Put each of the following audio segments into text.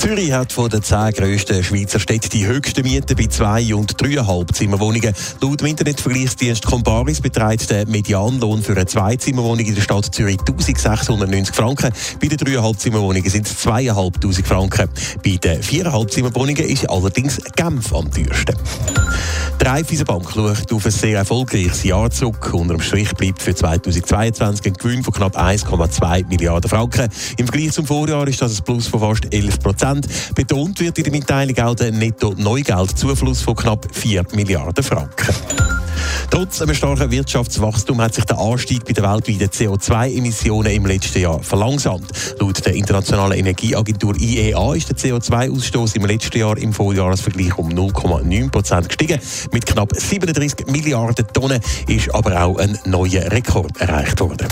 Zürich hat von den zehn grössten Schweizer Städten die höchsten Mieten bei zwei- und dreieinhalb Zimmerwohnungen. Laut dem Internetvergleichsdienst Comparis beträgt der Medianlohn für eine Zweizimmerwohnung in der Stadt Zürich 1690 Franken. Bei den dreieinhalb Zimmerwohnungen sind es 2500 Franken. Bei den viereinhalb Zimmerwohnungen ist allerdings Genf am teuersten. Die Raiffeisenbank schaut auf ein sehr erfolgreiches Jahr zurück. Unter dem Strich bleibt für 2022 ein Gewinn von knapp 1,2 Milliarden Franken. Im Vergleich zum Vorjahr ist das ein Plus von fast 11 Prozent. Betont wird in der Mitteilung auch der Netto-Neugeldzufluss von knapp 4 Milliarden Franken. Trotz einem starken Wirtschaftswachstum hat sich der Anstieg bei den weltweiten CO2-Emissionen im letzten Jahr verlangsamt. Laut der Internationalen Energieagentur IEA ist der CO2-Ausstoß im letzten Jahr im Vorjahresvergleich um 0,9 Prozent gestiegen. Mit knapp 37 Milliarden Tonnen ist aber auch ein neuer Rekord erreicht worden.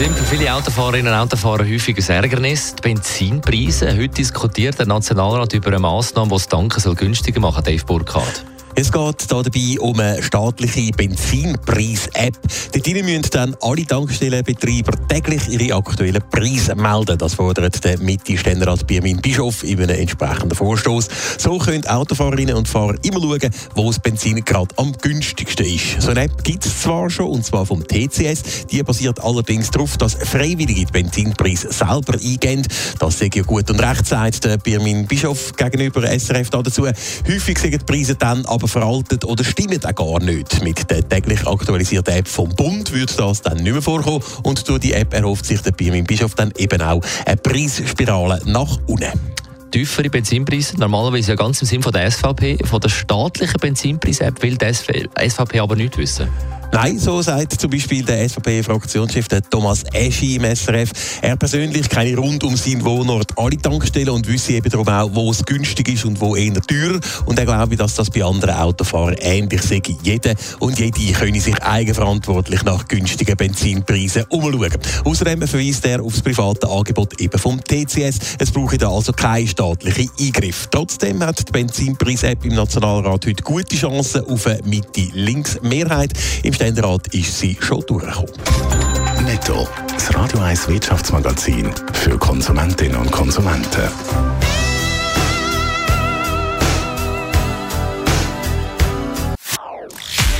Stimmt für viele Autofahrerinnen und Autofahrer häufig ein Ärgernis. Die Benzinpreise. Heute diskutiert der Nationalrat über eine Massnahme, die das Tanken soll günstiger machen Dave Burkhardt. Es geht dabei um eine staatliche Benzinpreis-App. Dort müssen dann alle Tankstellenbetreiber täglich ihre aktuellen Preise melden. Das fordert der Mitte-Ständerat Birmin Bischof in einem entsprechenden Vorstoß. So können Autofahrerinnen und Fahrer immer schauen, wo das Benzin gerade am günstigsten ist. So eine App gibt es zwar schon, und zwar vom TCS. Die basiert allerdings darauf, dass Freiwillige den Benzinpreis selber eingehen. Das sei ja gut und recht, sagt der Birmin Bischof gegenüber SRF dazu. Häufig sind die Preise dann aber veraltet oder stimmen auch gar nicht. Mit der täglich aktualisierten App vom Bund würde das dann nicht mehr vorkommen und durch die App erhofft sich der Birmin Bischof dann eben auch eine Preisspirale nach unten tiefere Benzinpreise, normalerweise ja ganz im Sinn von der SVP, von der staatlichen Benzinpreis-App will die SVP aber nicht wissen. Nein, so sagt zum Beispiel der SVP-Fraktionschef Thomas Eschi im SRF. Er persönlich kenne rund um seinen Wohnort alle Tankstellen und wisse eben darum auch, wo es günstig ist und wo eher teurer. Und er glaube, dass das bei anderen Autofahrern ähnlich sei. Jeder und jede könne sich eigenverantwortlich nach günstigen Benzinpreisen umschauen. Außerdem verweist er auf das private Angebot eben vom TCS. Es brauche da also keinen staatlichen Eingriff. Trotzdem hat die Benzinpreis-App im Nationalrat heute gute Chancen auf eine Mitte-Links-Mehrheit. Im Ständerat ist sie schon durchgekommen. Netto, das Radio 1 Wirtschaftsmagazin für Konsumentinnen und Konsumenten.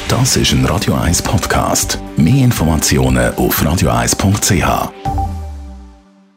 Das ist ein Radio 1 Podcast. Mehr Informationen auf radio1.ch.